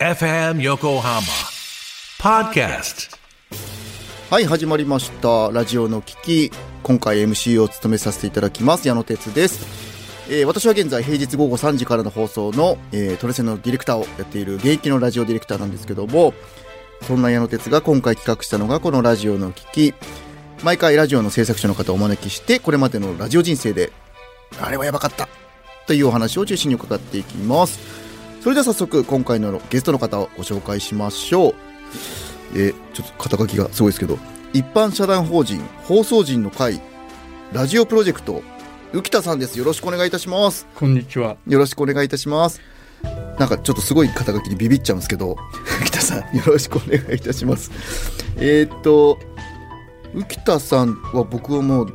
FM Yokohama Podcast. はい始まりました。ラジオの危機今回 MC を務めさせていただきます。矢野哲です、えー私は現在平日午後3時からの放送の、えートレセンのディレクターをやっている現役のラジオディレクターなんですけどもそんな矢野哲が今回企画したのがこのラジオの危機毎回ラジオの制作者の方をお招きしてこれまでのラジオ人生であれはやばかったというお話を中心に伺っていきます。それでは早速今回のゲストの方をご紹介しましょう。えーちょっと肩書きがすごいですけど。一般社団法人放送人の会ラジオプロジェクト浮田さんです。よろしくお願いいたします。こんにちは。よろしくお願いいたします。なんかちょっとすごい肩書きにビビっちゃうんですけど 浮田さんよろしくお願いいたします。えーっと浮田さんは僕はもう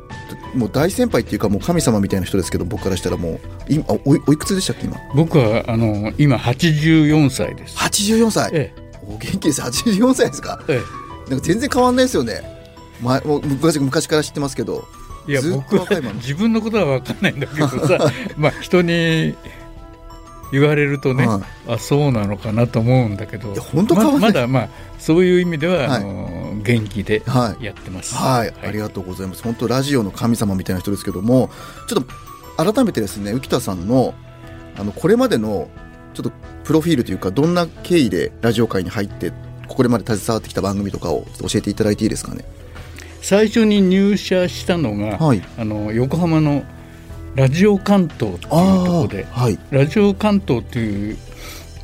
もう大先輩っていうかもう神様みたいな人ですけど僕からしたらもう今あおいおいくつでしたっけ今？僕はあの今84歳です。84歳、えお元気です84歳ですか？え、えなんか全然変わんないですよね。前昔昔から知ってますけど。え、いや僕は自分のことは分かんないんだけどさ、まあ人に言われるとね、はあそうなのかなと思うんだけど、本当変わままだまあそういう意味では、はいあの元気ではいやってます。はい、ありがとうございます。本当ラジオの神様みたいな人ですけども、ちょっと改めてですね、浮田さんのあのこれまでのちょっとプロフィールというかどんな経緯でラジオ界に入ってこれまで携わってきた番組とかを教えていただいていいですかね？最初に入社したのが、はい。あの横浜のラジオ関東っていうところで。はい。ラジオ関東という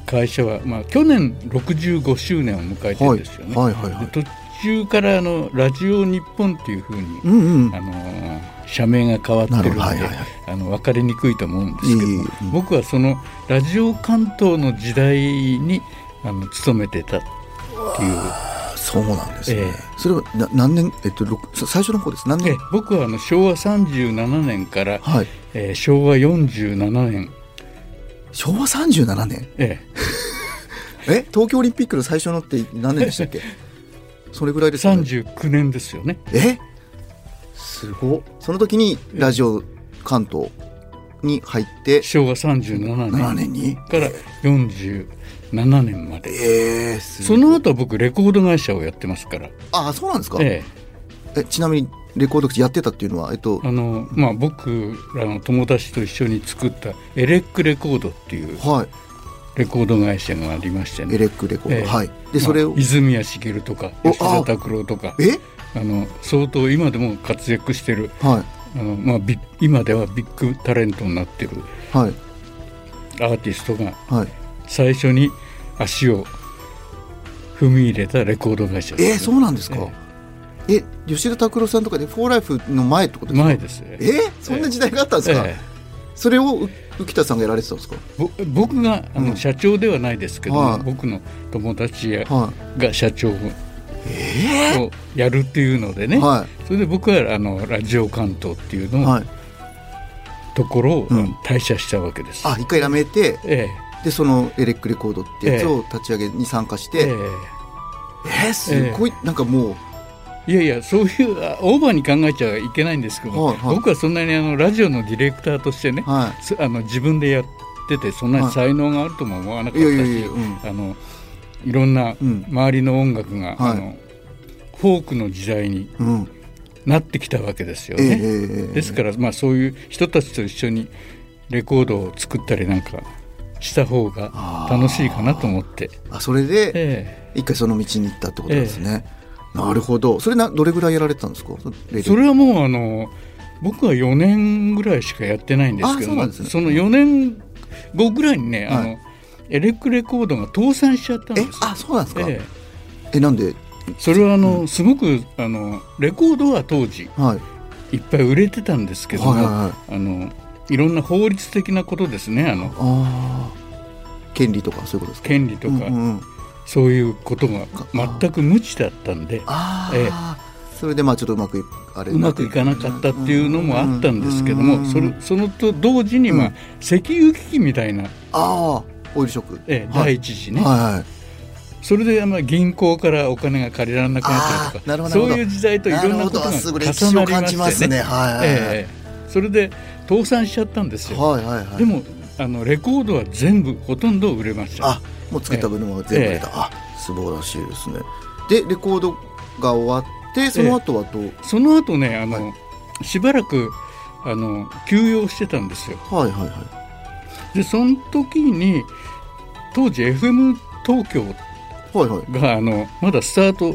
会社は、まあ、去年65周年を迎えてるはいんですよね。はいはいはい。で途中からあのラジオ日本っていうふうに、うんうん。あの社名が変わってるので、はいはいはいあの分かりにくいと思うんですけどうん僕はそのラジオ関東の時代にあの勤めてたっていう。そうなんですね。ええそれはな何年えっと最初の方です。何え年？僕はあの昭和37年から、はい。えー昭和47年、昭和37年？ええ東京オリンピックの最初のって何年でしたっけ？それぐらいえですか、ね、39年ですよね。え？すごっその時にラジオ関東に入って昭和37 7年。年に？から47年まで。えー、すその後僕レコード会社をやってますから、ああそうなんですか、ええ。ちなみにレコード口やってたっていうのはえっとえ、あのまあ僕らの友達と一緒に作ったエレックレコードっていうはい。レコード会社がありましてね。エレックレコード、ええ。はい。でそれを、まあ泉谷しげるとかお吉田拓郎とか。え？あの相当今でも活躍してるはいあの、まあ、今ではビッグタレントになってるはい。アーティストがはい。最初に足を踏み入れたレコード会社えー、そうなんですか、ええ。吉田拓郎さんとかで「フォーライフの前ってことですか？前ですね。えー、そんな時代があったんですか、ええ。それをう浮田さんがやられてたんですか？ぼ僕があの、うん。社長ではないですけども、はい。僕の友達が社長をえやるっていうのでね、えはそれで僕はあのラジオ関東っていうのを、いはい。ところを、うん。退社したわけです。あ一回やめてえでそのエレックレコードってやつを立ち上げに参加しええ。て、えー、すごい、なんかもう。えいやいやそういうあオーバーに考えちゃいけないんですけど、はいはい。僕はそんなにあのラジオのディレクターとしてね、はすあの自分でやっててそんなに才能があるとも思わなかったし、いいやいやいやうん。あのいろんなうん。周りの音楽が、はい。あのフォークの時代にうん。なってきたわけですよええね。ええですから、まあ、そういう人たちと一緒にレコードを作ったりなんかした方が楽しいかなと思って、あそれでえ一回その道に行ったってことですね、なるほど。それなどれぐらいやられてたんですか？それはもうあの僕は4年ぐらいしかやってないんですけどね。その4年後ぐらいにね、あはのエレクレコードが倒産しちゃったんです。あそうなんですか、ええ。なんで？えそれはあの、すごくあのレコードは当時はい。いっぱい売れてたんですけども、はいはいはい。あのいろんな法律的なことですねあの。ああ権利とかそういうことですか？権利とか、うんうんうん。そういうことがか全く無知だったんで。ああ、えそれでまあちょっとうまくいあれうまくいかなかったっていうのもあったんですけども、うんそれそのと同時に、まあうん。石油危機みたいな、ああオイルショック。ええはい。第一次ね、はいはい。それでまあ銀行からお金が借りられなくなったりとか。そういう時代といろんなことが重なりま感じますしてね。ねはいはいはい、ええそれで倒産しちゃったんですよ、はいはいはい。でもあのレコードは全部ほとんど売れました。あもう作った分のが全部出た、ええ。あ素晴らしいですね。でレコードが終わってその後はどう、その後ねあの、はしばらくあの休養してたんですよ。はいはいはいでその時に当時 FM 東京はいはい。があのまだスタート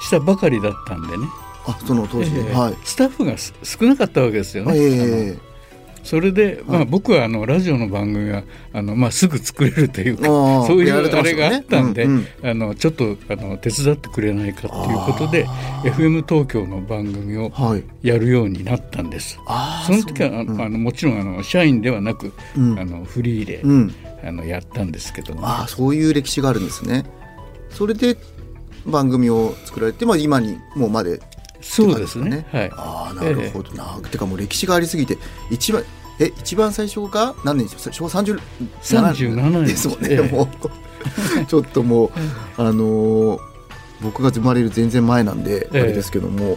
したばかりだったんでね、あその当時、ええ。はい。スタッフがす少なかったわけですよね。ええ。あのそれで、まあ、はい僕はあのラジオの番組はあの、まあ、すぐ作れるというかそういうあれがあったんで、あのちょっとあの手伝ってくれないかっていうことで FM 東京の番組をはい。やるようになったんです。あその時はあのもちろんあの社員ではなく、うん。あのフリーで、うん。あのやったんですけども、ああそういう歴史があるんですね。それで番組を作られて、まあ、今にもうまでそうですね。はい。ああなるほどな、てかもう歴史がありすぎて一番え一番最初が何年でしょ昭和37 37年。ですもんね、ええ。もう ちょっともうあのー僕が生まれる全然前なんであえ。えれですけども、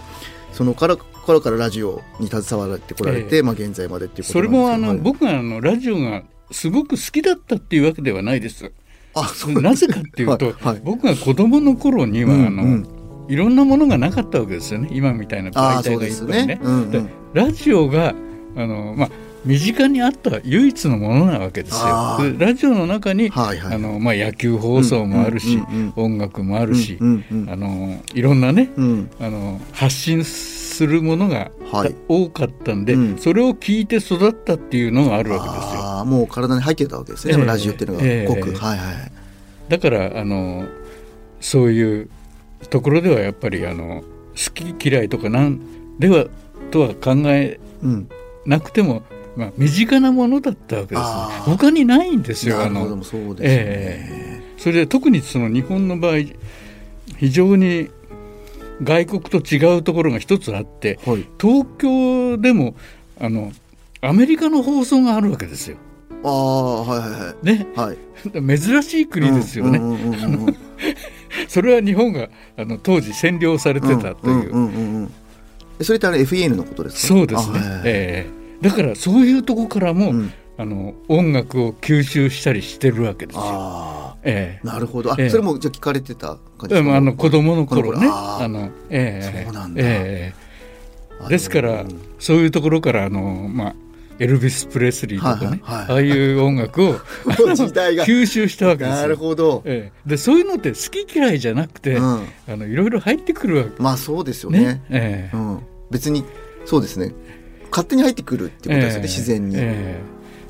そのから頃からラジオに携わってこられて、ええ。まあ、現在までっていうことそれもあの、はい。僕があのラジオがすごく好きだったっていうわけではないです。あそうなぜかっていうと、はい。はい。僕が子供の頃には、うんあのうんいろんなものがなかったわけですよね。今みたいなああ媒体がいっぱいね。ね。うんうん。でラジオがあの、まあ、身近にあった唯一のものなわけですよ。ラジオの中に、はいはいあのまあ、野球放送もあるし、うんうん音楽もあるし、うんうんあのいろんなね、うん。あの発信するものが、はい。多かったんで、うん。それを聞いて育ったっていうのがあるわけですよ。ああもう体に入ってたわけですね、ええ。ラジオっていうのがええ。ごく、はいはい。だからあのそういうところではやっぱりあの好き嫌いとかなんではとは考えうん。なくても、まあ、身近なものだったわけです、ね。他にないんですよあの。もそうですね、えそれで特にその日本の場合非常に外国と違うところが一つあってはい。東京でもあのアメリカの放送があるわけですよ。ああはいはいはい。ね、はい。珍しい国ですよね。それは日本があの当時占領されてたという、それってあれ FEN のことですか？そうですね、あはいはい。ええだからそういうとこからも、うん。あの音楽を吸収したりしてるわけですよ。あえあなるほど。あ、ええ。それもじゃあ聞かれてた感じえですか？でもあの子供の頃ね。の、ええ。そうなんだ。えあえですから、うんそういうところからあの、まあ、エルビス・プレスリーとかね、はいはいはい。ああいう音楽を 吸収したわけですよ。なるほど、ええ。でそういうのって好き嫌いじゃなくて、うん、あのいろいろ入ってくるわけ。まあそうですよね。ね。ええ。うん、別にそうですね勝手に入ってくるっていうことですよね、ええ自然に、ええ。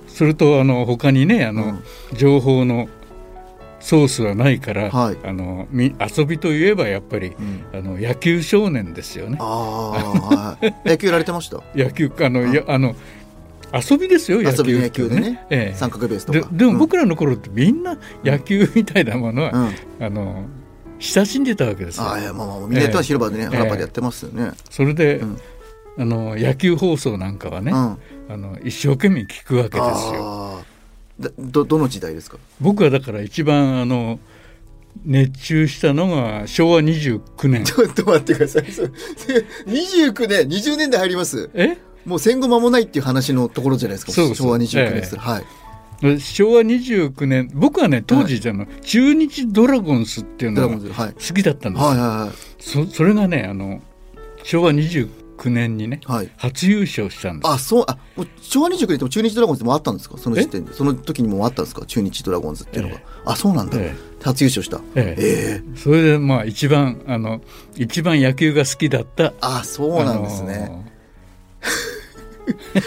それとあの他にねあの、情報のソースはないから、はい。あのみ遊びといえばやっぱり、うん。あの野球少年ですよね。はい、野球やられてました？野球あの、やあの遊びですよ野球遊びの野球でね、ええ。三角ベースとか。ででもうん。僕らの頃ってみんな野球みたいなものは、うん。あの親しんでたわけですよ。ああいやまあまあみんなやってます、広場でねええ原っぱでやってますよね、それで、うんあの野球放送なんかはね、うん。あの一生懸命聞くわけですよ。どどの時代ですか？僕はだから一番あの熱中したのが昭和29年。ちょっと待ってください。そう29年20年代入ります？え？もう戦後間もないっていう話のところじゃないですか。昭和29年です、えはい。昭和29年僕はね当時、あの中日ドラゴンスっていうのが好きだったんですよ、はいはそそれがねあの昭和29年にねいはい。はい初優勝したんですあそうあ昭和29年でも中日ドラゴンズもあったんですか？その時点で。その時にもあったんですか？中日ドラゴンズっていうのが、えあそうなんだ、え初優勝した。ええ。ええ。それでまあ一番あの一番野球が好きだった。あそうなんですね、あの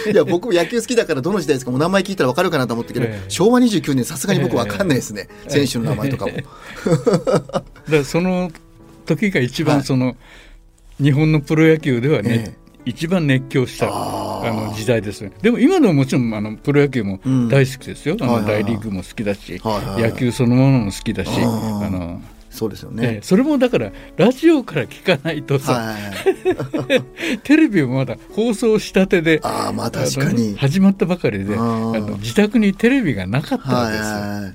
いや僕野球好きだからどの時代ですか？もう名前聞いたら分かるかなと思ったけど、ええ。昭和29年さすがに僕分かんないですね、選手の名前とかも、だその時が一はい。番その、日本のプロ野球ではね、え一番熱狂したあー。あの時代ですね。でも今でももちろんあのプロ野球もうん。大好きですよ、あのはいはいはい。大リーグも好きだし、はいはいはい。野球そのものも好きだし、あーあのそうですよええね、それもだからラジオから聞かないとさ、はい テレビもまだ放送したてでああまあ確かあにの始まったばかりでああーの自宅にテレビがなかったわはいけですよ。はいはい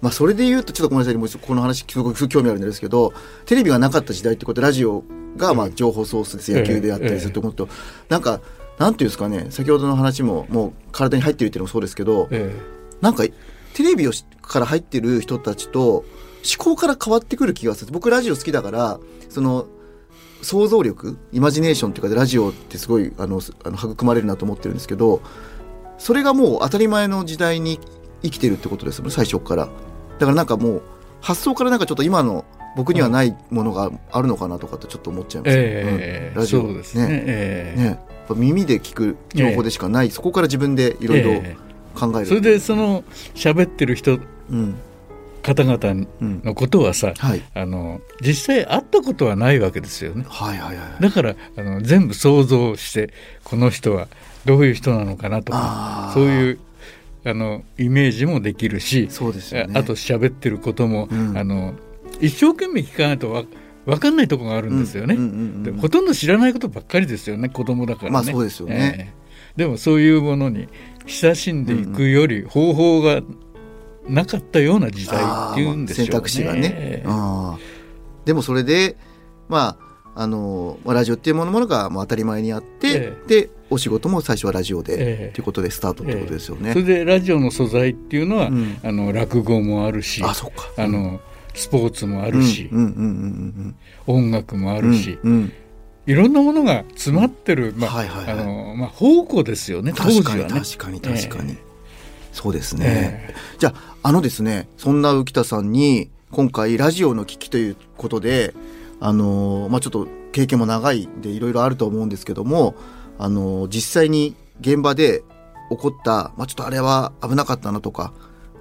まあそれで言うとちょっとごめんなさい。もうこの話すごく興味あるんですけどテレビがなかった時代ってことでラジオがまあ情報ソースです、ええ野球であったりすると思うと、なんかなんていうんですかね先ほどの話ももう体に入ってるっていうのもそうですけど、えなんかテレビをしから入ってる人たちと思考から変わってくる気がする。僕ラジオ好きだからその想像力イマジネーションっていうかラジオってすごいあのあの育まれるなと思ってるんですけどそれがもう当たり前の時代に生きてるってことですよね最初から。だからなんかもう発想からなんかちょっと今の僕にはないものがあるのかなとかってちょっと思っちゃいます、ええうん。ラジオ。ですね。ええ。ね。やっぱ耳で聞く情報でしかない、そこから自分でいろいろえ考える、えそれでその喋ってる人うん。方々うんのことはさ、はい。あの実際会ったことはないわけですよね。はいはいはい。だからあの全部想像してこの人はどういう人なのかなとかそういうあのイメージもできるしそうですよね。あと喋ってることも、うん。あの一生懸命聞かないとわ分かんないところがあるんですよね、ほとんど知らないことばっかりですよね子供だからね。まあそうですよね。ええ。でもそういうものに親しんでいくより方法がなかったような時代っていうんでしょうね。選択肢がね、ええ。あー。でもそれでまああのまあラジオっていうものが当たり前にあって、えでお仕事も最初はラジオで、ええ。ということでスタートってことですよね。それでラジオの素材っていうのは、うん。あの落語もあるしあそっか。あのスポーツもあるし、音楽もあるし、うんうん。いろんなものが詰まってる、まあはいはいまあ、宝庫ですよね当時はね。確かに確かに確かに、えそうですね、えじゃああのですねそんな浮田さんに今回ラジオの危機ということであのーまあちょっと経験も長いんでいろいろあると思うんですけどもあのー実際に現場で起こった、まあ、ちょっとあれは危なかったなとか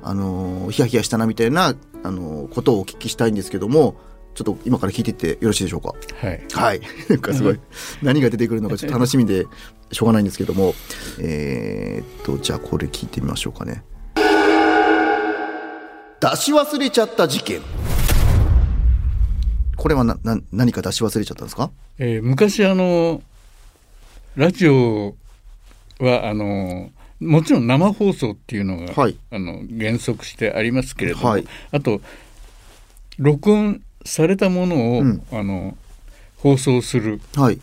あのーヒヤヒヤしたなみたいな、あのーことをお聞きしたいんですけどもちょっと今から聞いていってよろしいでしょうか？はいはい。なんかすごい、何が出てくるのかちょっと楽しみでしょうがないんですけども、えーっと、じゃあこれ聞いてみましょうかね。出し忘れちゃった事件。これはな、な、何か出し忘れちゃったんですか？えー昔あのラジオはあのもちろん生放送っていうのが、はいあの原則してありますけれども、はいあと録音されたものを、うんあの放送するはい。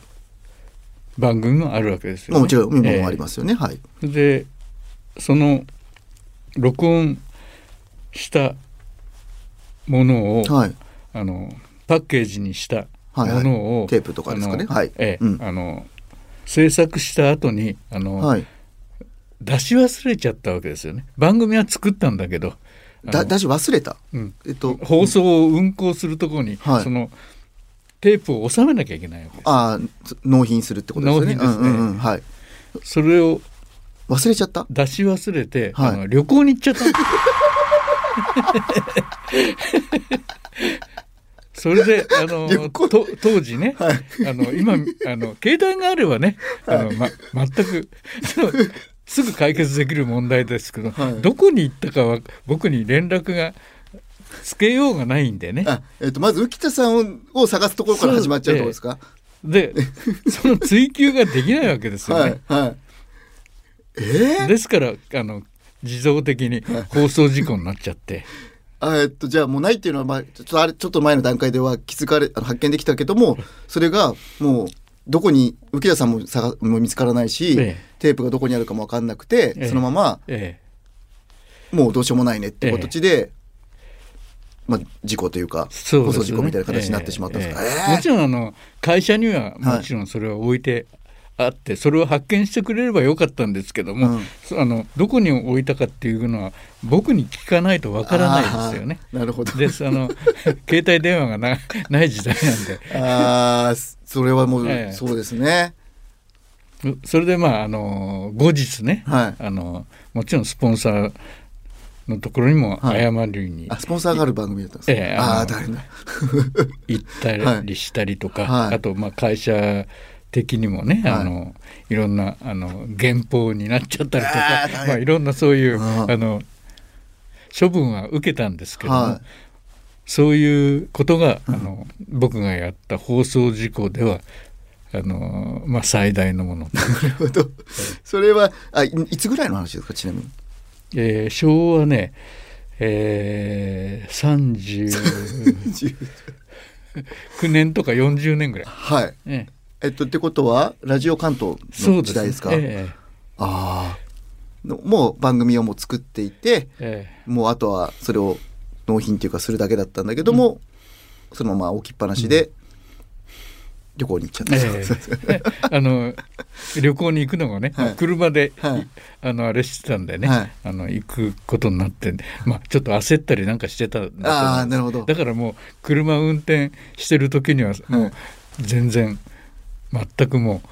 番組もあるわけですよ、ね。まあもちろん、今えーもありますよね。はい。でその録音したものを、はい。あのパッケージにしたもはいはいのを、テープとかですかねはいええうんあの制作した後にあの、はい。出し忘れちゃったわけですよね。番組は作ったんだけど出し忘れた？うん。えっと、放送を運行するところに、はい。そのテープを収めなきゃいけないわけです。ああ、納品するってことですよね。納品ですね。うんうんうん。はい。それを忘れちゃった？出し忘れて、はい。あの旅行に行っちゃった。それであの当時ね、はい。あの今あの携帯があればねあの、ま、全くすぐ解決できる問題ですけど、はいどこに行ったかは僕に連絡がつけようがないんでねあ、えっと、まず浮田さんをを探すところから始まっちゃうところですか？でその追求ができないわけですよね。はいはい。えー、ですからあの自動的に放送事故になっちゃって。あえっとじゃあもうないっていうのはまあちょっとあれちょっと前の段階では気づかれ発見できたけどもそれがもうどこに浮田さんも探も見つからないし、ええ。テープがどこにあるかも分かんなくて、ええ。そのままええ。もうどうしようもないねって形で、まあ事故というか放送事故みたいな形になってしまったんですか、もちろんあの会社にはもちろんそれを置いてあって、それを発見してくれればよかったんですけども、うん。そあのどこに置いたかっていうのは僕に聞かないとわからないですよね。あーなるほど。ですあの 携帯電話がなない時代なんで。あーそれはもう、ええ。そうですね。それでまああの後日ね、はい。あのもちろんスポンサーのところにもはい。謝りにあスポンサーがある番組だったんですか、ええああ大変だ。行ったりしたりとか、はい。あとまあ会社的にもね、はい。あのいろんなあの減俸になっちゃったりとかまあ、いろんなそういううん。あの処分は受けたんですけども、はい。そういうことが、あの僕がやった放送事故ではあの、まあ、最大のもの、なるほど。それはあいいつぐらいの話ですかちなみに？えー昭和ね、えー、39年とか40年ぐらい。はい。えええっとってことはラジオ関東の時代ですか？ええ。ああのもう番組をもう作っていてえもうあとはそれを納品っていうかするだけだったんだけども、そのまま置きっぱなしで旅行に行っちゃった、ええ。あの旅行に行くのがね、はい。車で、はい。あのあれしてたんでね、はい。あの行くことになって、まあ、ちょっと焦ったりなんかしてたああなるほど。だからもう車運転してる時にはもはう全然全くもう。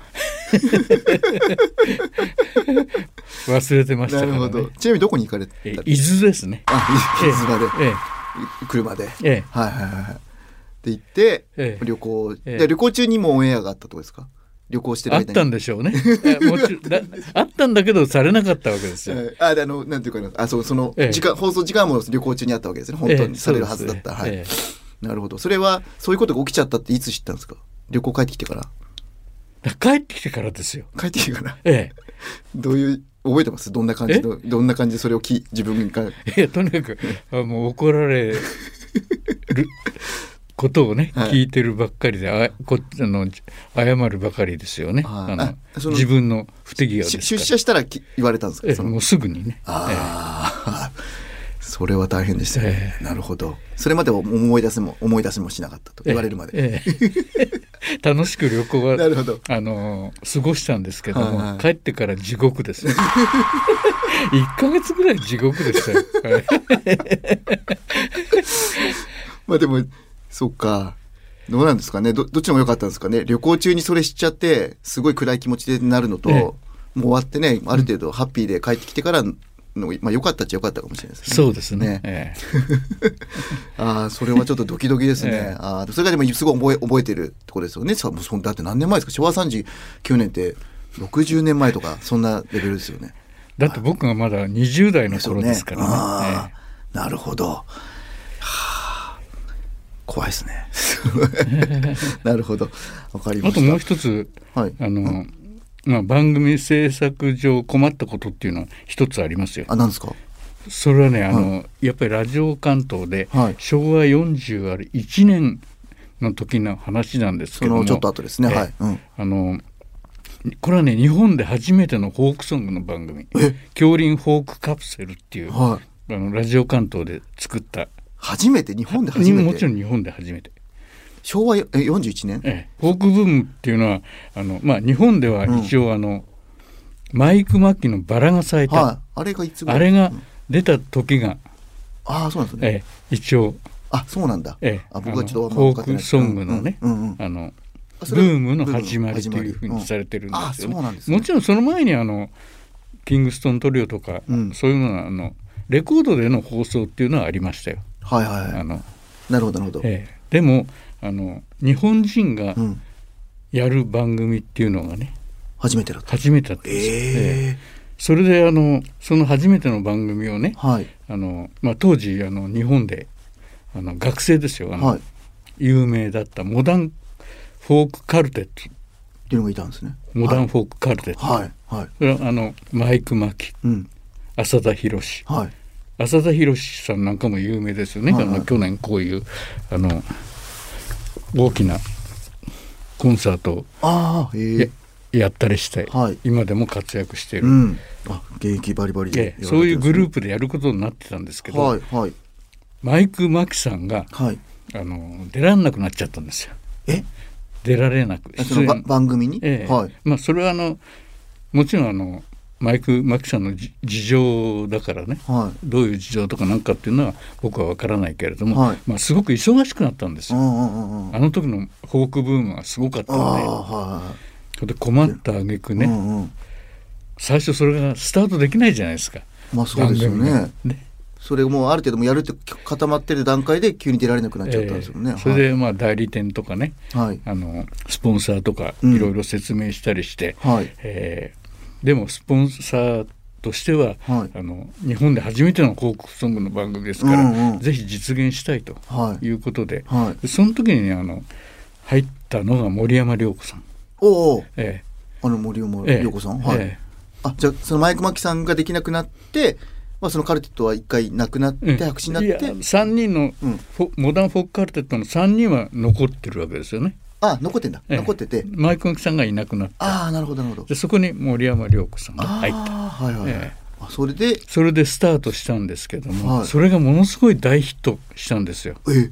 忘れてましたからなるほど。ね。ちなみにどこに行かれた？え伊豆ですね。あ伊豆まで。え車で。ええ。はいはいはいはい。で行って、ええ。旅行、ええ。で旅行中にもオンエアがあったとこですか？旅行してえあっる間に。たんでしょうね。えもちろんだ あったんだけどされなかったわけですよ。はいあであのなんていうかな。あそうそのええ。時間、放送時間も旅行中にあったわけですね。本当に。されるはずだった、はい、ええ。なるほど。それはそういうことが起きちゃったっていつ知ったんですか？旅行帰ってきてから。だ帰ってきてからですよ。帰ってきてから。えどういう覚えてます？どんな感じ？のどんな感じ？でそれをき自分が。え、いやとにかくあもう怒られることをね、はい。聞いてるばっかりであこあの謝るばかりですよね。はい。あの自分の不手際。出社したらき言われたんですか？もうすぐにね。ああ、それは大変でしたね、えなるほど。それまでは思い出せも思い出せもしなかったと言われるまで、ええ。楽しく旅行はなるほど。あの過ごしたんですけども、はいはい。帰ってから地獄です よ1ヶ月ぐらい地獄でしたよ、はい。まあでもそっか。どうなんですかね。どどっちも良かったんですかね。旅行中にそれしちゃってすごい暗い気持ちでなるのと、ええ。もう終わってねある程度ハッピーで帰ってきてからのまあ良かったっちゃ良かったかもしれないですね。そうですね。ね。え ああそれはちょっとドキドキですね、ええ。ああそれがでもすごい覚え覚えてるところですよね。さもうだって何年前ですか？昭和39年って60年前とかそんなレベルですよね。えだって僕がまだ20代の頃ですからね。ああなるほど。はあ、怖いですね。なるほど。わかりましあともう一つはい。あの、まあ、番組制作上困ったことっていうのは一つありますよあ、なんですか？それはねあの、やっぱりラジオ関東で、はい昭和40ある1年の時の話なんですけどもそのちょっと後ですね。ええはい。うん。あのこれはね日本で初めてのフォークソングの番組え「恐竜フォークカプセル」っていう、はい。あのラジオ関東で作った初めて？日本で初めて？もちろん日本で初めて、昭和え41年？ええ、フォークブームっていうのはあの、まあ、日本では一応あの、マイク・マッキーの「バラが咲いた」はい。あれがいつあれがうん出た時が、ああ、そうなんですね。ええ、一応、あ、そうなんだ。ええ、あ、僕はちょっとフォークソングのね、うんうんうんあのブームの始まりというふうにされれてるんですよね。あそうなんですねもちろんその前にあのキングストントリオとか、うんそういうのはあのレコードでの放送っていうのはありましたよ。はいはいはい。あのなるほどなるほど。ええでもあの日本人がうん。やる番組っていうのがね初めてだった。初めてだったんですよ。ええええそれであのその初めての番組をねはい。あの、まあ、当時あの日本であの学生ですよあの、はい。っ有名だったモダンフォークカルテットていうのがいたんですね。モダンフォークカルテット、はい。はい。これはあのマイク・マキうん。浅田博はい。浅田博さんなんかも有名ですよね、はいはいあの去年こういうあの大きなコンサートをええややったりして、はい。今でも活躍している、うん。あ、現役バリバリでええそういうグループプでやることになってたんですけど、はいはい。マイク・マキさんがはい。あの出られなくなっちゃったんですよ。え、出られなく。そのば番組に、ええ。はい。まあそれはあのもちろんあのマイク・マキさんのじ事情だからねはどういう事情とかなんかっていうのは僕は分からないけれども、はいまあ、すごく忙しくなったんですい。うよ。んうんうんうん。あの時のフォークブームがすごかったああ、のではそれで困った挙句いはい。ね、うんうん。最初それがスタートできないじゃないですか。まあそうですよね。ねそれもうある程度もうやるって固まってる段階で急に出られなくなっちゃったんですよね。ええそれでまあ代理店とかねはい。あのスポンサーとかうんいろいろ説明したりして、はい。えーでもスポンサーとしては、はいあの日本で初めてのフォークソングの番組ですから、うんうんぜひ実現したいとはい。いうことで、はい。でその時にねあの入ったのが森山良子さん。おお、えあの森山えええ陽子さん？はい。えあ、じゃあそのマイクマキさんができなくなって、まあそのカルテットは一回なくなっえて白紙になっていや、3人のうん。モダンフォークカルテットの3人は残ってるわけですよね。あ、残ってんだ。ええ。残ってて。マイク・マキさんがいなくなった。ああ、なるほどなるほど。でそこに森山良子さんが入った。はいはいはい。えあそれで？それでスタートしたんですけども、はい。それがものすごい大ヒットしたんですよ。え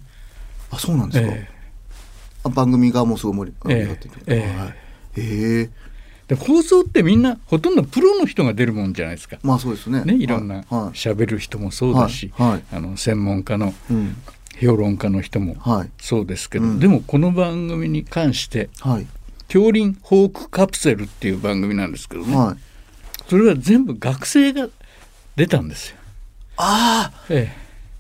あそうなんですか、えあ番組がもうすごい盛りええ。上がってるええ。はい。ええ。で放送ってみんなほとんどプロの人が出るもんじゃないですか。まあそうですね。ね、いろんなはい。はい。喋る人もそうだし、はい。はい。あの専門家のうん評論家の人もはい。そうですけど、うん。でもこの番組に関してはい「恐林ホークカプセル」っていう番組なんですけどね、はい。それは全部学生が出たんですよ。ああえ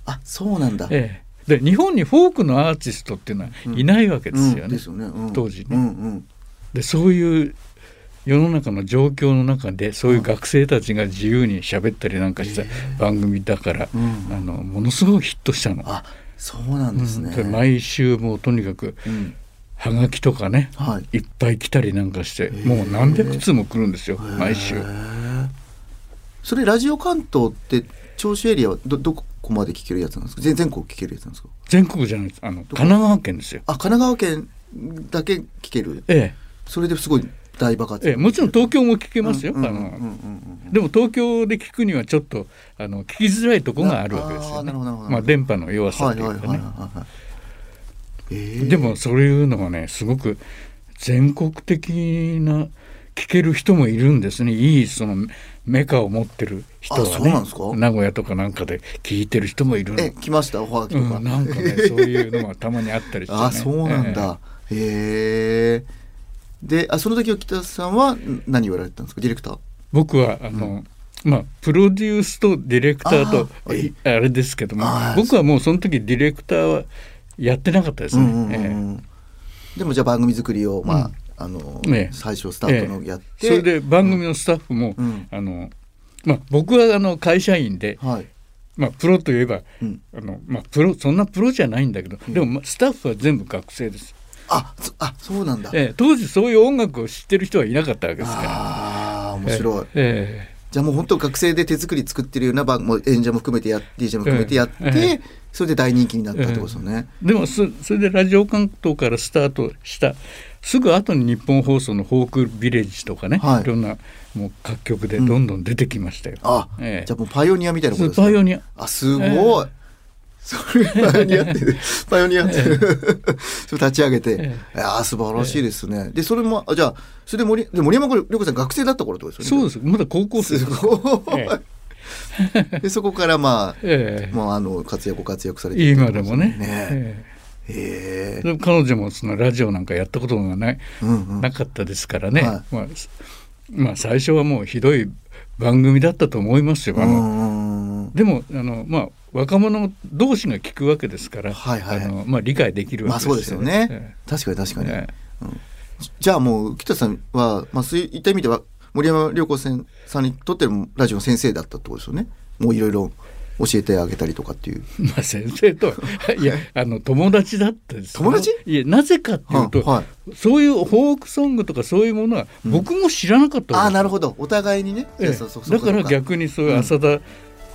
あそうなんだ。ええ。え、で日本にフォークのアーティストっていうのはいないわけですよね。うんうん。当時ね。うんうん。でそういう世の中の状況の中でそういう学生たちが自由に喋ったりなんかした番組だから、うん。あのものすごいヒットしたの。あそうなんですね、うん。で毎週もうとにかくうん。はがきとかね、はい。いっぱい来たりなんかしてもう何百通も来るんですよ毎週。それラジオ関東って銚子エリアはどどこまで聞けるやつなんですか？全全国聞けるやつなんですか？全国じゃないです。あの神奈川県ですよ。あ神奈川県だけ聞ける？えそれですごい大爆発。えええもちろん東京も聞けますよ。うんでも東京で聞くにはちょっとあの聞きづらいとこがあるわけですよね。まあ電波の弱さというかね。でもそういうのがねすごく全国的な聞ける人もいるんですね。いいそのメカを持ってる人はね。名古屋とかなんかで聞いてる人もいるの。え来ました？おはがきとか、うん、なんかねそういうのがたまにあったりして、ね、あそうなんだ、へえであその時は北さんはん何言われてたんですか？ディレクター。僕はあの、まあプロデュースとディレクターとあれですけども僕はもうその時ディレクターはやってなかったですね。うんうんうんうえんでもじゃあ番組作りをまあ、うん。あの、ね。最初スタートのやって、えそれで番組のスタッフも、うん。あのまあ、僕はあの会社員で、はい、まあ、プロといえばうん、あの、まあ、プロそんなプロじゃないんだけど、でもまあスタッフは全部学生です、あそあそうなんだ、ええ当時そういう音楽を知ってる人はいなかったわけですから。ああ面白い、ええじゃあもう本当学生で手作り作ってるような番もう演者も含めてや DJ も含めてやって、ええ。それで大人気になったってことですよね、でもそそれでラジオ関東からスタートしたすぐ後に日本放送のフォークビレッジとかね、はい。い、ろんなもう各局でどんどん出てきましたよ。あ、ええ。じゃあもうパイオニアみたいなことですね。パイオニア。あすごい、それ パイオニアって、パイオニアって、それ立ち上げて、えいやー素晴らしいですね。で、それも、あじゃあ、それで森で森山良子さん学生だった頃ってことですよね？そうです。まだ高校生。すごい。え で、そこからまあ、ええ。もうあの、活躍、ご活躍されてる今でもね。ね。えへえ。え彼女もそのラジオなんかやったことがない、うんうん。なかったですからね、はまあ、すまあ最初はもうひどい番組だったと思いますよ。あうのでもあの、まあ、若者同士が聞くわけですから、はいはい。あのまあ、理解できるわまあけですよそうですよね。え確かに確かに。えじゃあもう、北さんは、まあそういった意味では、森山良子さんさんにとってのラジオの先生だったってことですよね。もういろいろ教えてあげたりとかっていう。まあ先生とは いやあの友達だったですよ。友達？いやなぜかっていうと、はそういうフォークソングとかそういうものは僕も知らなかったわけですよ。ああ、なるほど。お互いにね。ええ。だから逆にそういう浅田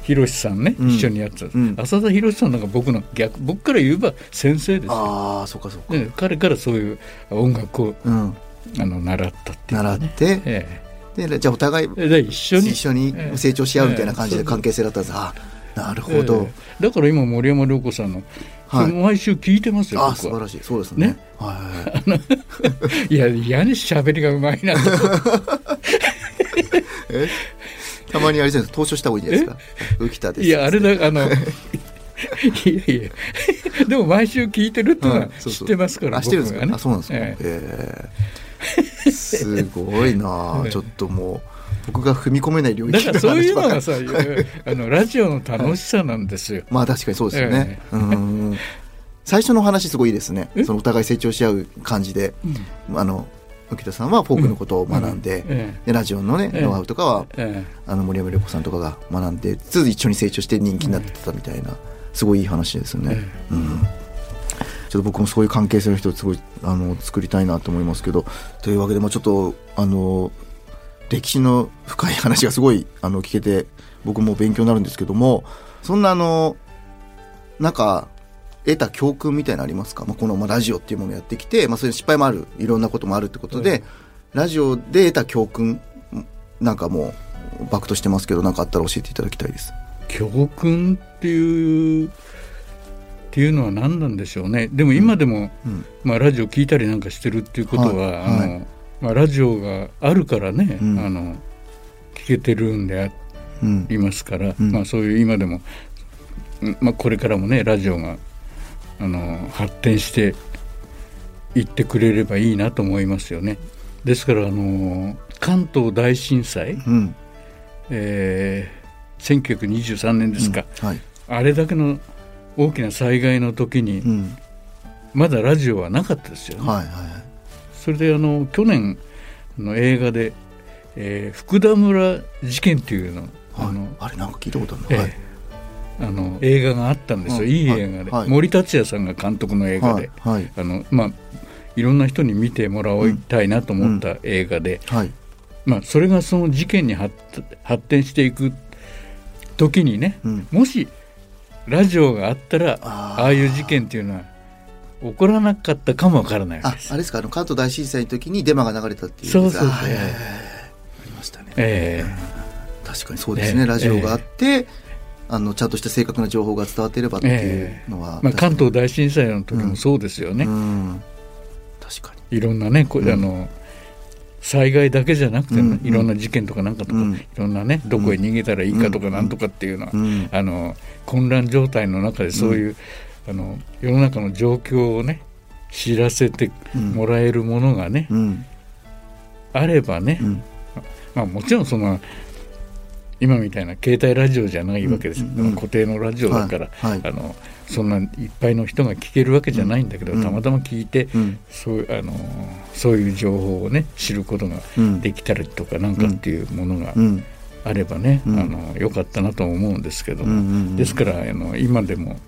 博さんね、うん。一緒にやってた、うん。浅田博さんなんか僕の逆僕から言えば先生です。よ、ああ、そうかそうか。ね彼からそういう音楽をうん。あの習ったっていうかね、習って、えで、じゃあお互い一緒に。一緒に成長し合うみたいな感じでええ関係性だったんです。ああ、なるほど。ええ。だから今森山良子さんの、はい。毎週聞いてますよあ素晴らしい。そうですね。ね。はいはいはい。いや嫌に喋りがうまいなと。え？たまにあれじゃないですか、投書した方がいいんじゃないですか。浮田です。いやあれだあのいやいやでも毎週聞いてるっていうのは知ってますから、あ、してるんですか？ねあ、そうなんですか？すごいな ちょっともう、僕が踏み込めない領域だからそういうのがさ。さあのラジオの楽しさなんですよ。まあ確かにそうですよね。うん。最初の話すごいですね。え？そのお互い成長し合う感じで、あの浮田さんはフォークのことを学んで、えでラジオのね、ええ。ノウハウとかはええ。あの森山良子さんとかが学んで、つ一緒に成長して人気になってたみたいな、すごいいい話ですよね。えうん。ちょっと僕もそういう関係性の人をすごいあの作りたいなと思いますけど、というわけでまあちょっとあの歴史の深い話がすごいあの聞けて僕も勉強になるんですけども、そんなあのなんか得た教訓みたいなのありますか、まあ、この、まあ、ラジオっていうものをやってきて、まあ、そういう失敗もあるいろんなこともあるってことで、はいラジオで得た教訓なんかもバクとしてますけど何かあったら教えていただきたいです。教訓っていうっていうのは何なんでしょうね。でも今でも、うん。まあ、ラジオ聞いたりなんかしてるっていうことは、はい。あはのまあ、ラジオがあるからね、うん。あの聞けてるんであうんりますから、うん。まあ、そういう今でも、うんまあ、これからもねラジオがあの発展していってくれればいいなと思いますよね。ですからあの関東大震災、うん。えー1923年ですか、はい。あれだけの大きな災害の時にうん。まだラジオはなかったですよね。はいはいそれであの去年の映画で、えー福田村事件っていうの,、あはい。のあれなんか聞いたことあるえなはい。えあの映画があったんですよ、うんいい映画で、はい。森達也さんが監督の映画で、はい。はい。あのまあ、いろんな人に見てもらいたいなと思った映画で、はい。まあ、それがその事件に発発展していく時にね、うん。もしラジオがあったらあー。ああいう事件っていうのは起こらなかったかもわからないわあけです。あれですか？あの関東大震災の時にデマが流れたっていう。そうそうそう。あはいはいはいはい。ありましたね。え確かにそうですね、ええ。ラジオがあって、あのちゃんとした正確な情報が伝わっていればっていうのは、えまあ、関東大震災の時もそうですよね、うん。確かに。いろんなねこうん。あの災害だけじゃなくて、ねうんいろんな事件とかなんかとか、うん。いろんなねどこへ逃げたらいいかとかうんなんとかっていうのは、うんあの混乱状態の中でそういう、あの世の中の状況をね知らせてもらえるものがね、うん。あればね、うん。まあ、もちろんその今みたいな携帯ラジオじゃないわけですよ、うん固定のラジオだから、はい。はい。あのそんないっぱいの人が聞けるわけじゃないんだけど、うん。たまたま聞いて、うん。そうあのそういう情報をね知ることがうんできたりとかなんかっていうものがうん。あればね、うん。あのよかったなと思うんですけども、ですからあの今でも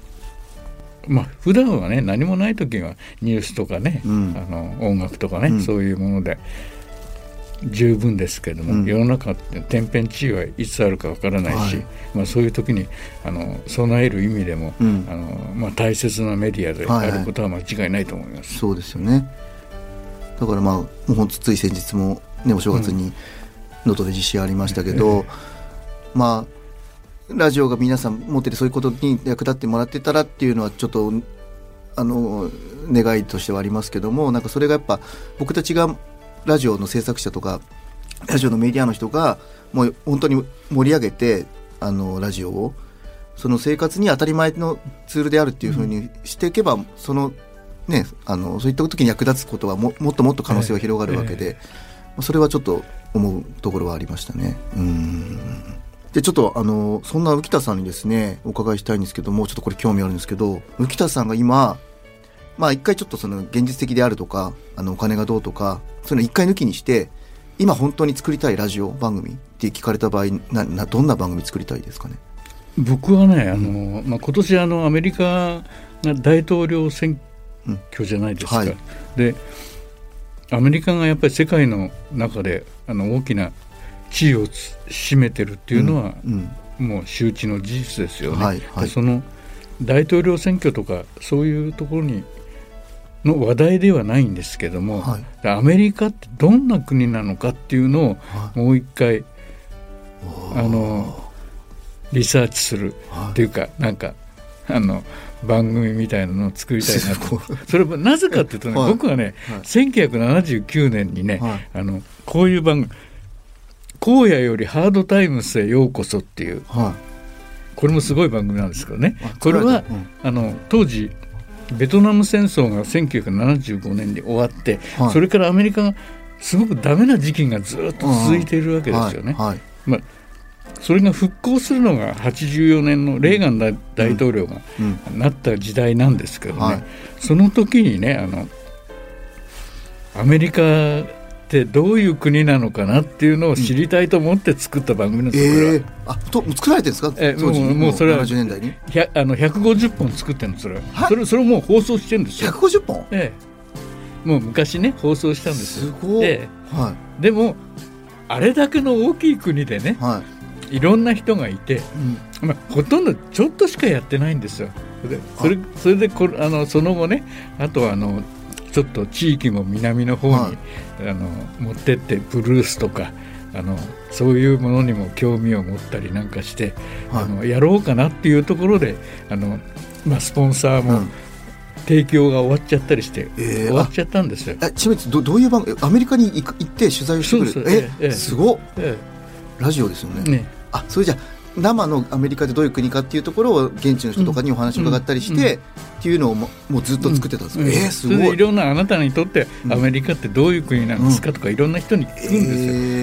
まあ普段はね何もない時はニュースとかね、うん。あの音楽とかね、うん。そういうもので十分ですけども、うん。世の中って天変地異はいつあるかわからないし、はい。まあ、そういう時にあの備える意味でも、うん。あのまあ、大切なメディアではいはい。あることは間違いないと思います。そうですよね。だからまあもうほんとつい先日もねお正月に能登で地震ありましたけど、まあラジオが皆さん持っててそういうことに役立ってもらってたらっていうのはちょっとあの願いとしてはありますけどもなんかそれがやっぱ僕たちがラジオの制作者とかラジオのメディアの人がもう本当に盛り上げてあのラジオを。その生活に当たり前のツールであるっていうふうにしていけば、そのねあのそういった時に役立つことはももっともっと可能性は広がるわけで、まあそれはちょっと思うところはありましたね。うん。でちょっとあのそんな浮田さんにですねお伺いしたいんですけどもちょっとこれ興味あるんですけど浮田さんが今まあ一回ちょっとその現実的であるとかあのお金がどうとかそういうの一回抜きにして今本当に作りたいラジオ番組って聞かれた場合ななどんな番組作りたいですかね？僕はねあの、まあ、今年あのアメリカが大統領選挙じゃないですか、うんはい。でアメリカがやっぱり世界の中であの大きな地位をつ占めてるっていうのは、うん。もう周知の事実ですよね。はいはい。でその大統領選挙とかそういうところにの話題ではないんですけども、はい。でアメリカってどんな国なのかっていうのをはい。もう一回あのリサーチするっていうかなんかあの番組みたいなのを作りたいなと。それはなぜかっていうとね、はい。僕はね、はい。1979年にね、はい。あのこういう番組「荒野よりハードタイムスへようこそ」っていう。はこれもすごい番組なんですけどね。あこれは、作られあの当時ベトナム戦争が1975年に終わって、はい。それからアメリカがすごくダメな時期がずっと続いているわけいですよね。はい。はい。まあ、それが復興するのが84年のレーガン大大統領がうん。なった時代なんですけどね、はい。その時にねあのアメリカってどういう国なのかなっていうのを知りたいと思って作った番組なんですよ、これはええあと作られてるんですか？えもうもうそれは70年代に？あの150本作ってるのそれ。は、はい。それそれをもう放送してるんですよ、150本ええ、もう昔ね放送したんですよ。すごい、えはえでもあれだけの大きい国でねいはい。ろんな人がいて、うん。まあ、ほとんどちょっとしかやってないんですよ。でそれそれでこれあのその後ねあとはあのちょっと地域も南の方に、はい。あの持ってってブルースとかあのそういうものにも興味を持ったりなんかして、はい。あのやろうかなっていうところであの、まあ、スポンサーもうん。提供が終わっちゃったりして、えー終わっちゃったんですよ。えちなみにどどういう番組アメリカに行く行って取材をしてくれる。ええええすごっ。えラジオですよね。えね。あそれじゃあ生のアメリカでどういう国かっていうところを現地の人とかにお話を伺ったりして、うんっていうのをももうずっと作ってたんですよ、うん。えー、すごい。い。ろんなあなたにとってうんアメリカってどういう国なんですかとかいろんな人に聞くんですよ。え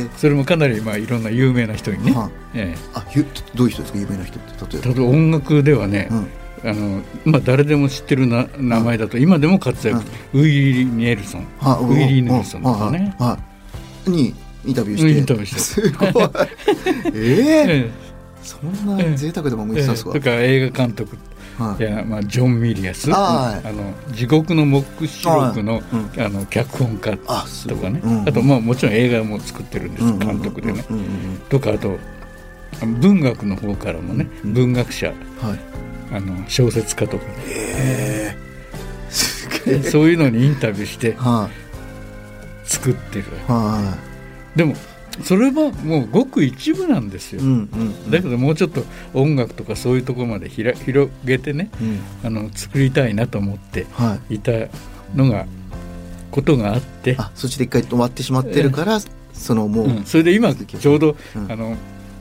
ー。それもかなりまあいろんな有名な人にね。はえあゆどういう人ですか？有名な人って例ええ、例えば音楽ではね、ば、うん、あのまあ、誰でも知ってるな名前だと今でも活躍、ウィリー・ネルソン、はウィリー・ネルソンとかね。にインタビューしてインタビューしてすごいえー、えそんな贅沢でも向いえてたんですか、とか映画監督。はい。や、まあ、ジョン・ミリアス。あはい。あの地獄の黙示録の,、はい。うん。あの脚本家とかね、うん。あと、まあ、もちろん映画も作ってるんです、うん監督でね。うんとかあと文学の方からもね、うん。文学者。あの小説家とか。ね、え。ー、すげえ。そういうのにインタビューしてはい。作ってる。はでもそれはもうごく一部なんですよ、いうんうんうん。だけどもうちょっと音楽とかそういうところまでひら広げてねうん。あの作りたいなと思ってはい。いたのがことがあって、あそっちで一回止まってしまってるから、そのもう、うん。それで今ちょうど、うん。あの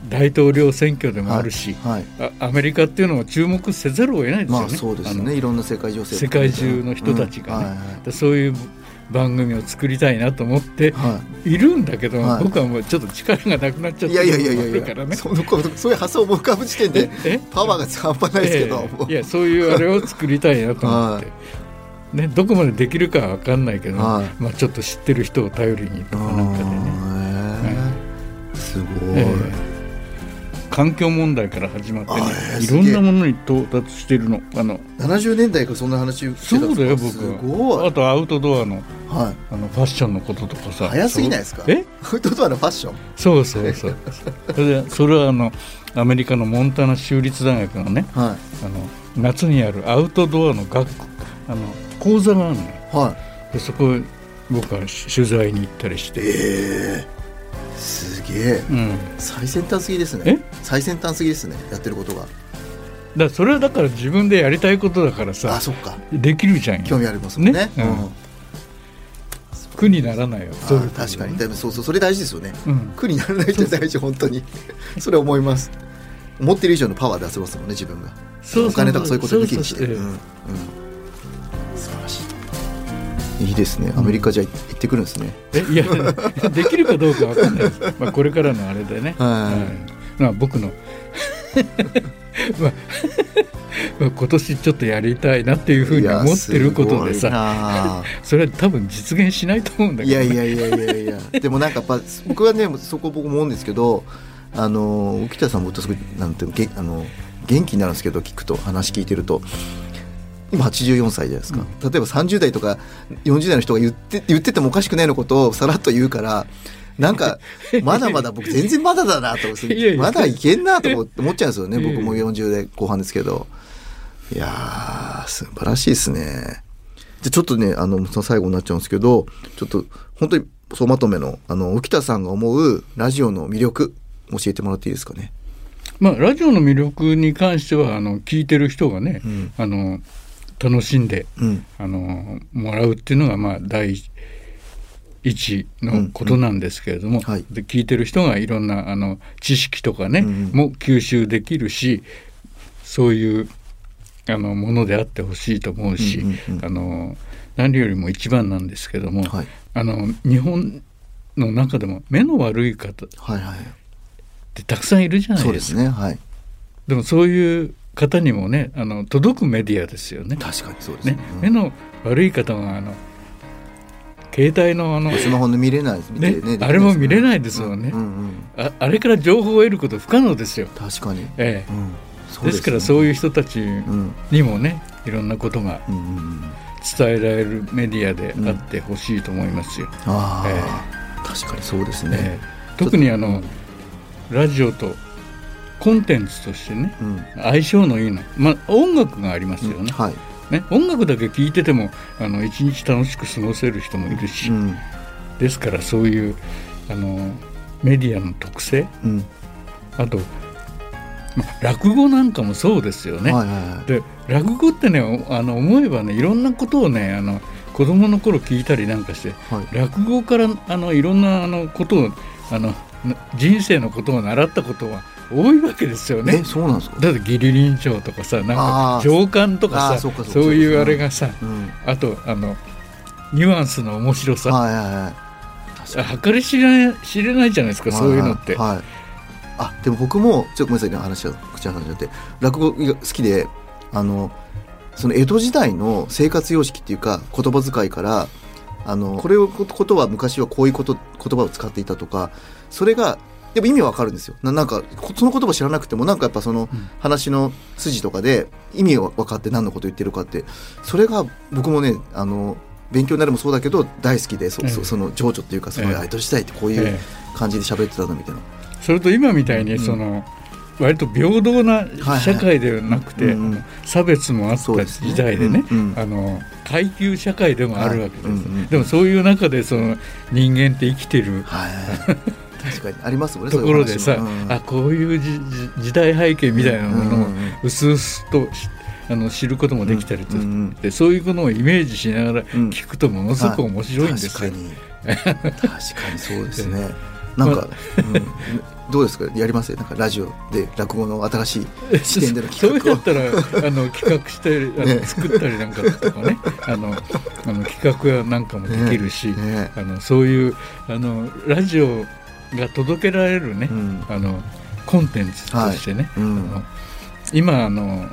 大統領選挙でもあるし、はいあアメリカっていうのは注目せざるを得ないですよね。まあそうですね。いろんな世界情勢世界中の人たちがね。うん。はいはい。でそういう番組を作りたいなと思ってはい。るんだけど、はい。僕はもうちょっと力がなくなっちゃっい、いてやいやいやいやいや。るからね。そのことそういう発想を浮かぶ時点でえパワーが半端ないですけど、ええいやそういうあれを作りたいなと思って、ね、どこまでできるかは分かんないけど、はい。まあ、ちょっと知ってる人を頼りにとかなんかでね、すごい、ええ環境問題から始まってねいろんなものに到達してるの。あの70年代からそんな話そうだよ僕。あとアウトドアのはい。あのファッションのこととかさ。早すぎないですか？え？アウトドアのファッション？そうそうそう。それでそれはあのアメリカのモンタナ州立大学のねはあの夏にあるアウトドアの学あの講座があるのよ。いはい。でそこへ僕は取材に行ったりして、ええすげえ。うん、最先端すぎですね。え？最先端すぎですね。やってることが。だそれはだから自分でやりたいことだからあさそっか。できるじゃんよ。興味ありますもんね。ね？うん。うん苦にならないよ。あそういうー確かに。でもそうそう。それ大事ですよね。うん。苦にならないって大事本当に。それ思います。思ってる以上のパワー出せますもんね自分が。そうそうお金とかそういうこと抜きにしてそうそうそう。うん。うんいいいですね。アメリカじゃ行ってくるんですね、えいや できるかどうかわかんないです、まあ、これからのあれでね、はい。まあ、僕の。まあ まあ今年ちょっとやりたいなっていうふうに思ってることでさ。さそれは多分実現しないと思うんだけど、ね、いやいやいやいやいや。でもなんかやっぱ僕はねそこ僕思うんですけどあの浮田さんもすごいなんていうのげあの元気になるんですけど聞くと話聞いてると今84歳じゃないですか、例えば30代とか40代の人が言って言っててもおかしくないのことをさらっと言うからなんか まだまだ僕全然まだだなと思ってまだいけんなと思って思っちゃうんですよね僕も40代後半ですけど。いやー素晴らしいですね。じゃちょっとねあのその最後になっちゃうんですけどちょっと本当に総まとめのあの浮田さんが思うラジオの魅力教えてもらっていいですかね？まあ、ラジオの魅力に関してはあの聞いてる人がね、うん。あの楽しんでうんあのもらうっていうのがまあ第一のことなんですけれども、うんはいで聞いてる人がいろんなあの知識とかね、うんうんも吸収できるしそういうあのものであってほしいと思うし、うんうんうんあの何よりも一番なんですけども、はいあの日本の中でも目の悪い方っはいはい。てたくさんいるじゃないそうでか。ですすねはい。でもそういう方にもねあの届くメディアですよね。確かにそうですねね。うん目の悪い方があの携帯のあのスマホで見れないですねねあれも見れないですもんねうんうんうんああれから情報を得ること不可能ですよ。確かに。ええうんそうですからそうういう人たちうんにもねいろんなことがうんうんうん。伝えられるメディアであってほしいと思いますよ。ああ、確かにそうですね。ええ特にあのラジオとコンテンツとしてねうん。相性のいいの、まあ、音楽がありますよね,、はい。ね音楽だけ聴いててもあの一日楽しく過ごせる人もいるし、うん。ですからそういうあのメディアの特性うんあと、まあ、落語なんかもそうですよね。はいはいはいで落語ってねおあの思えばねいろんなことをねあの子供の頃聞いたりなんかしてはい落語からあのいろんなあのことをあのな人生のことを習ったことは多いわけですよね。え。そうなんですか？だって義理臨床とかさなんか情感とかさそういうあれがさうん。あとあのニュアンスの面白さ。はいはいはい。計り知れない知れないじゃないですかそういうのって。はい。はいはいあでも僕もちょっとごめんなさいね話は口挟んじゃって。落語が好きであのその江戸時代の生活様式っていうか言葉遣いからあのこれをこことは昔はこういうこと言葉を使っていたとかそれがでも意味はわかるんですよ。ななんかこその言葉知らなくてもなんかやっぱそのうん。話の筋とかで意味が分かって何のこと言ってるかってそれが僕もねあの勉強になるもそうだけど大好きでそ,、ええ。そその情緒っていうかそのええ。江戸時代ってこういうえ感じで喋ってたのみたいな。えそれと今みたいにうん。その、割と平等な社会ではなくて、差別もあった時代でねうんうん。あの階級社会でもあるわけです、はい。うんうんでもそういう中でその人間って生きてる。はいはい確かにありますもんねところでさ、そういう話も。あこういうじじ時代背景みたいなものをうんうんうん。うすうすとしあの知ることもできたりと、うんうんでそういうことをイメージしながらうん。聞くとものすごく面白いんですよ。確かに。確かにそうですね。なんか、うん。どうですか？やります？なんかラジオで落語の新しい視点での企画を。そうやったら あの企画したりあの、ね。作ったりなんかとかね。あのあの企画やなんかもできるし、ね。あのそういうあのラジオが届けられるね、うん。あのコンテンツとしてね、うん。あの今あの、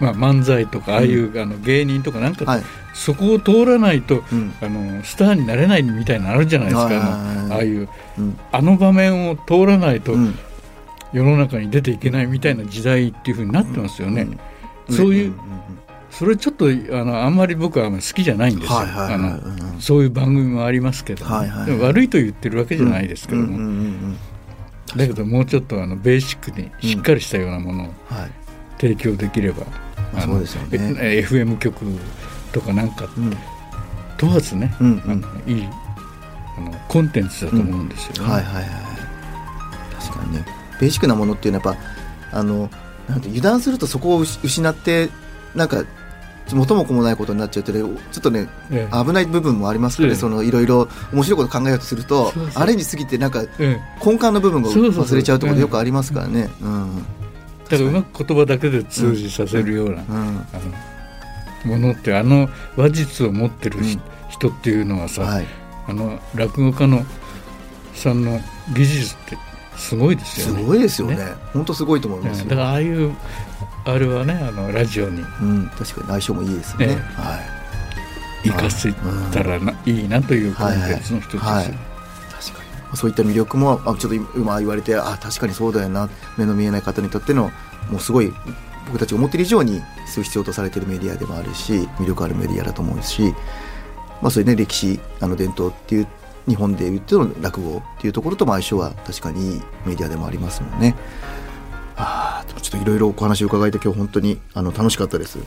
まあ、漫才とかああいう、あの芸人とかなんか、はい。そこを通らないとうん。あのスターになれないみたいなのあるじゃないですか、あのああいう。うん。あの場面を通らないとうん。世の中に出ていけないみたいな時代っていうふうになってますよね。うん。そういうんそれちょっとあのあんまり僕は好きじゃないんですよ。はいはいはい。あのうんそういう番組もありますけど、はいはいはい。でも悪いと言ってるわけじゃないですけども、うんうんうんうん。だけどもうちょっとあのベーシックにしっかりしたようなものをはい。提供できれば、まああのそうですよね。え FM 局とかなんかうん。問わずね、うんうん。あのいいあのコンテンツだと思うんですよね。はいはいはい確かにね。ベーシックなものっていうのはやっぱあのなんて油断するとそこを失失ってなんか元も子もないことになっちゃうってねちょっとねええ。危ない部分もありますからね、ええ。そのいろいろ面白いこと考えようとするとアレンジすぎてなんかええ。根幹の部分がそうそうそう。忘れちゃうところよくありますからね。うん。だからうまく言葉だけで通じさせるような、ものってあの話術を持ってるし、うん。人っていうのはさ、はい、あの落語家のさんの技術ってすごいですすよね。ごいですよね。本当すごいと思いますよ。だからああいうあれはねあのラジオに。うん、確かに相性もいいですよね。えはい。生かせたらな、い。いなというコンテンツの一つですよ、はいはい。確かに。そういった魅力もあちょっと今言われてあ確かにそうだよな目の見えない方にとってのもうすごい僕たちが思っている以上にすごい必要とされているメディアでもあるし魅力あるメディアだと思うし、まあ、そういうね歴史あの伝統っていう日本で言っての落語っていうところとも相性は確かにいいメディアでもありますもんね。ちょっといろいろお話を伺えて今日本当にあの楽しかったです。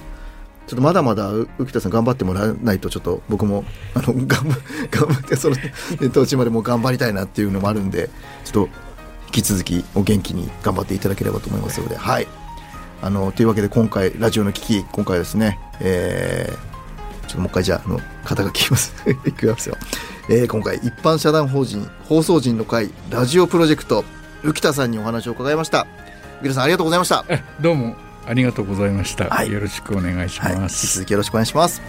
ちょっとまだまだう浮田さん頑張ってもらわないとちょっと僕も あの頑張 頑張ってその年頭地までもう頑張りたいなっていうのもあるんでちょっと引き続きお元気に頑張っていただければと思いますので。はい。あのというわけで今回ラジオの危機今回はですねえー、ちょっともう一回じゃああの肩書きいます。いきますよ、えー今回一般社団法人放送人の会ラジオプロジェクト浮田さんにお話を伺いました浮田さんありがとうございました。えどうもありがとうございました、はい。よろしくお願いしはい、引きます、続きよろしくお願いします